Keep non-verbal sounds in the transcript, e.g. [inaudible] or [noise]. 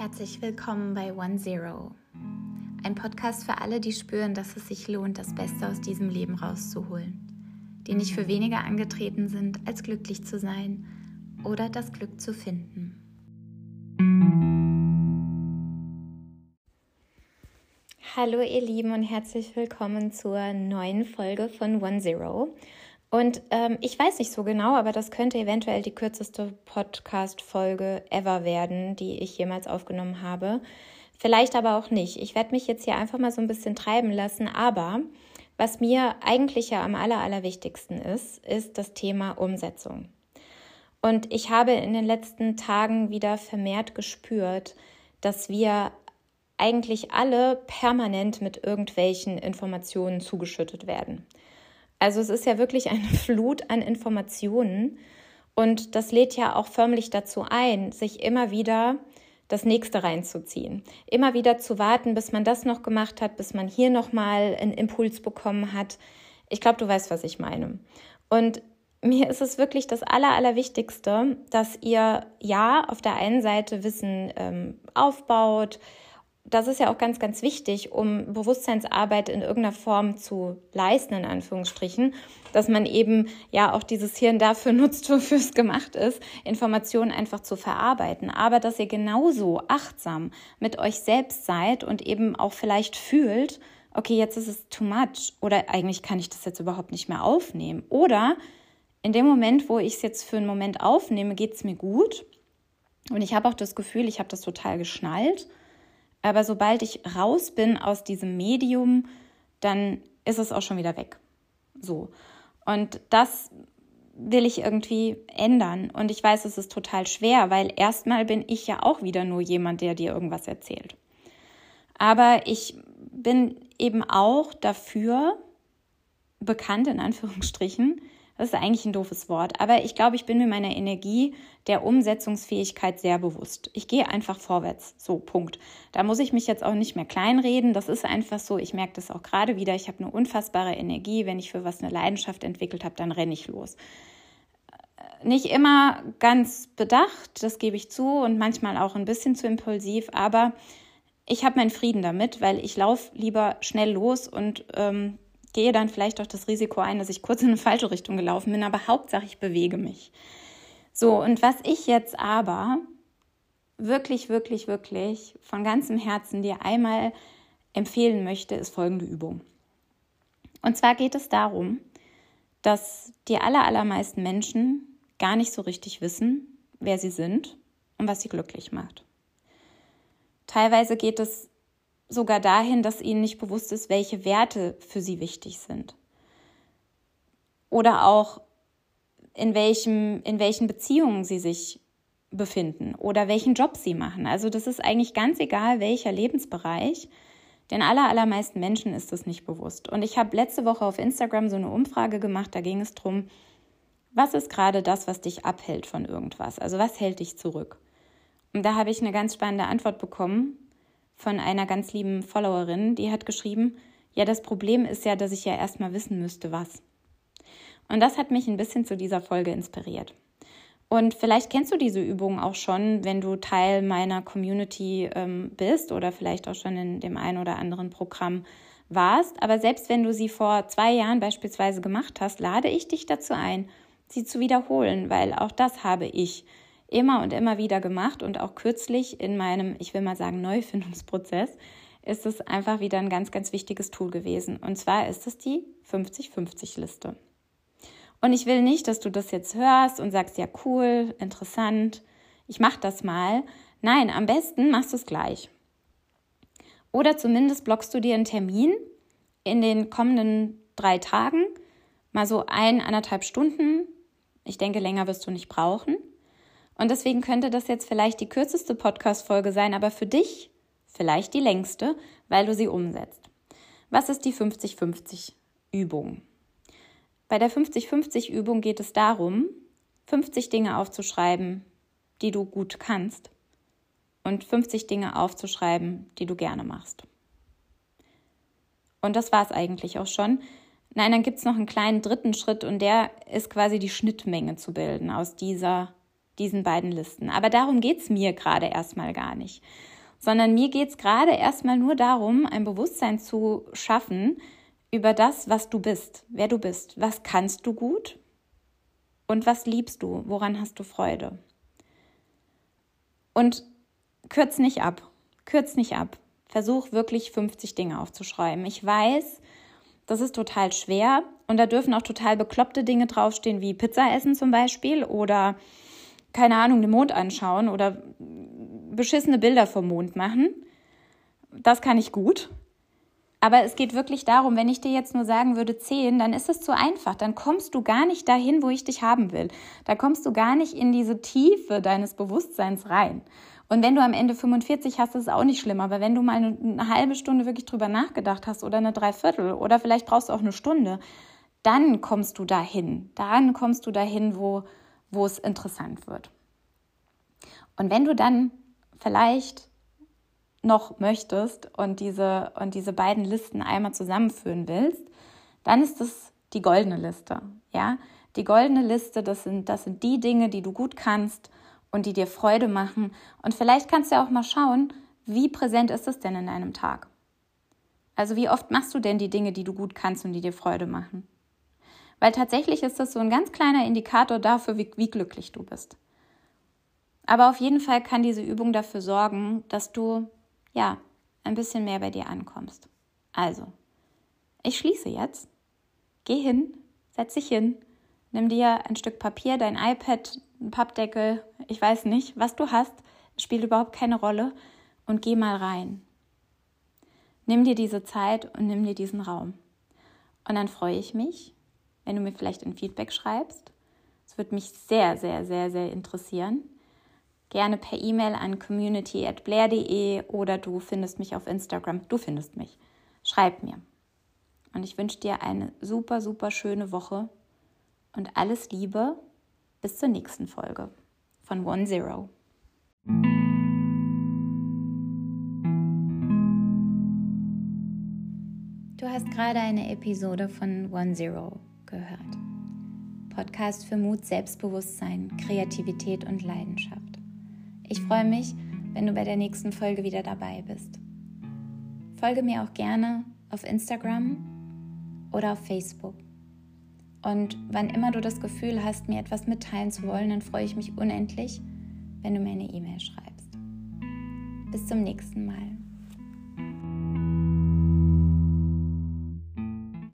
Herzlich willkommen bei One Zero. Ein Podcast für alle, die spüren, dass es sich lohnt, das Beste aus diesem Leben rauszuholen. Die nicht für weniger angetreten sind, als glücklich zu sein oder das Glück zu finden. Hallo ihr Lieben und herzlich willkommen zur neuen Folge von One Zero. Und ähm, ich weiß nicht so genau, aber das könnte eventuell die kürzeste Podcast-Folge ever werden, die ich jemals aufgenommen habe. Vielleicht aber auch nicht. Ich werde mich jetzt hier einfach mal so ein bisschen treiben lassen. Aber was mir eigentlich ja am aller, allerwichtigsten ist, ist das Thema Umsetzung. Und ich habe in den letzten Tagen wieder vermehrt gespürt, dass wir eigentlich alle permanent mit irgendwelchen Informationen zugeschüttet werden. Also es ist ja wirklich eine [laughs] Flut an Informationen und das lädt ja auch förmlich dazu ein, sich immer wieder das nächste reinzuziehen. Immer wieder zu warten, bis man das noch gemacht hat, bis man hier nochmal einen Impuls bekommen hat. Ich glaube, du weißt, was ich meine. Und mir ist es wirklich das Aller, Allerwichtigste, dass ihr ja auf der einen Seite Wissen ähm, aufbaut, das ist ja auch ganz, ganz wichtig, um Bewusstseinsarbeit in irgendeiner Form zu leisten, in Anführungsstrichen, dass man eben ja auch dieses Hirn dafür [laughs] nutzt, wofür es gemacht ist, Informationen einfach zu verarbeiten. Aber dass ihr genauso achtsam mit euch selbst seid und eben auch vielleicht fühlt, okay, jetzt ist es too much oder eigentlich kann ich das jetzt überhaupt nicht mehr aufnehmen. Oder in dem Moment, wo ich es jetzt für einen Moment aufnehme, geht es mir gut. Und ich habe auch das Gefühl, ich habe das total geschnallt aber sobald ich raus bin aus diesem Medium, dann ist es auch schon wieder weg. So. Und das will ich irgendwie ändern. Und ich weiß, es ist total schwer, weil erstmal bin ich ja auch wieder nur jemand, der dir irgendwas erzählt. Aber ich bin eben auch dafür bekannt, in Anführungsstrichen, das ist eigentlich ein doofes Wort, aber ich glaube, ich bin mir meiner Energie der Umsetzungsfähigkeit sehr bewusst. Ich gehe einfach vorwärts. So, Punkt. Da muss ich mich jetzt auch nicht mehr kleinreden. Das ist einfach so. Ich merke das auch gerade wieder. Ich habe eine unfassbare Energie. Wenn ich für was eine Leidenschaft entwickelt habe, dann renne ich los. Nicht immer ganz bedacht, das gebe ich zu, und manchmal auch ein bisschen zu impulsiv, aber ich habe meinen Frieden damit, weil ich laufe lieber schnell los und ähm, gehe dann vielleicht auch das Risiko ein, dass ich kurz in eine falsche Richtung gelaufen bin, aber Hauptsache ich bewege mich. So, und was ich jetzt aber wirklich, wirklich, wirklich von ganzem Herzen dir einmal empfehlen möchte, ist folgende Übung. Und zwar geht es darum, dass die aller, allermeisten Menschen gar nicht so richtig wissen, wer sie sind und was sie glücklich macht. Teilweise geht es sogar dahin, dass ihnen nicht bewusst ist, welche Werte für sie wichtig sind. Oder auch in, welchem, in welchen Beziehungen sie sich befinden oder welchen Job sie machen. Also das ist eigentlich ganz egal, welcher Lebensbereich. Den aller, allermeisten Menschen ist das nicht bewusst. Und ich habe letzte Woche auf Instagram so eine Umfrage gemacht, da ging es darum, was ist gerade das, was dich abhält von irgendwas? Also was hält dich zurück? Und da habe ich eine ganz spannende Antwort bekommen von einer ganz lieben Followerin, die hat geschrieben, ja, das Problem ist ja, dass ich ja erstmal wissen müsste, was. Und das hat mich ein bisschen zu dieser Folge inspiriert. Und vielleicht kennst du diese Übung auch schon, wenn du Teil meiner Community ähm, bist oder vielleicht auch schon in dem einen oder anderen Programm warst. Aber selbst wenn du sie vor zwei Jahren beispielsweise gemacht hast, lade ich dich dazu ein, sie zu wiederholen, weil auch das habe ich immer und immer wieder gemacht und auch kürzlich in meinem, ich will mal sagen, Neufindungsprozess ist es einfach wieder ein ganz, ganz wichtiges Tool gewesen. Und zwar ist es die 50-50-Liste. Und ich will nicht, dass du das jetzt hörst und sagst, ja cool, interessant, ich mache das mal. Nein, am besten machst du es gleich. Oder zumindest blockst du dir einen Termin in den kommenden drei Tagen, mal so ein, anderthalb Stunden. Ich denke, länger wirst du nicht brauchen. Und deswegen könnte das jetzt vielleicht die kürzeste Podcast-Folge sein, aber für dich vielleicht die längste, weil du sie umsetzt. Was ist die 50-50-Übung? Bei der 50-50-Übung geht es darum, 50 Dinge aufzuschreiben, die du gut kannst und 50 Dinge aufzuschreiben, die du gerne machst. Und das war es eigentlich auch schon. Nein, dann gibt es noch einen kleinen dritten Schritt und der ist quasi die Schnittmenge zu bilden aus dieser diesen beiden Listen. Aber darum geht es mir gerade erstmal gar nicht. Sondern mir geht es gerade erstmal nur darum, ein Bewusstsein zu schaffen über das, was du bist, wer du bist. Was kannst du gut und was liebst du? Woran hast du Freude? Und kürz nicht ab. Kürz nicht ab. Versuch wirklich 50 Dinge aufzuschreiben. Ich weiß, das ist total schwer und da dürfen auch total bekloppte Dinge draufstehen, wie Pizza essen zum Beispiel oder keine Ahnung, den Mond anschauen oder beschissene Bilder vom Mond machen. Das kann ich gut. Aber es geht wirklich darum, wenn ich dir jetzt nur sagen würde 10, dann ist es zu einfach. Dann kommst du gar nicht dahin, wo ich dich haben will. Da kommst du gar nicht in diese Tiefe deines Bewusstseins rein. Und wenn du am Ende 45 hast, ist es auch nicht schlimm. Aber wenn du mal eine, eine halbe Stunde wirklich drüber nachgedacht hast oder eine Dreiviertel oder vielleicht brauchst du auch eine Stunde, dann kommst du dahin. Dann kommst du dahin, wo, wo es interessant wird. Und wenn du dann vielleicht noch möchtest und diese, und diese beiden Listen einmal zusammenführen willst, dann ist es die goldene Liste. Ja, die goldene Liste, das sind, das sind die Dinge, die du gut kannst und die dir Freude machen. Und vielleicht kannst du ja auch mal schauen, wie präsent ist es denn in deinem Tag? Also wie oft machst du denn die Dinge, die du gut kannst und die dir Freude machen? Weil tatsächlich ist das so ein ganz kleiner Indikator dafür, wie, wie glücklich du bist. Aber auf jeden Fall kann diese Übung dafür sorgen, dass du ja ein bisschen mehr bei dir ankommst. Also, ich schließe jetzt. Geh hin, setz dich hin, nimm dir ein Stück Papier, dein iPad, ein Pappdeckel, ich weiß nicht, was du hast, spielt überhaupt keine Rolle und geh mal rein. Nimm dir diese Zeit und nimm dir diesen Raum. Und dann freue ich mich, wenn du mir vielleicht ein Feedback schreibst. Es würde mich sehr, sehr, sehr, sehr interessieren. Gerne per E-Mail an community.blair.de oder du findest mich auf Instagram. Du findest mich. Schreib mir. Und ich wünsche dir eine super, super schöne Woche und alles Liebe bis zur nächsten Folge von One Zero. Du hast gerade eine Episode von One Zero gehört. Podcast für Mut, Selbstbewusstsein, Kreativität und Leidenschaft. Ich freue mich, wenn du bei der nächsten Folge wieder dabei bist. Folge mir auch gerne auf Instagram oder auf Facebook. Und wann immer du das Gefühl hast, mir etwas mitteilen zu wollen, dann freue ich mich unendlich, wenn du mir eine E-Mail schreibst. Bis zum nächsten Mal.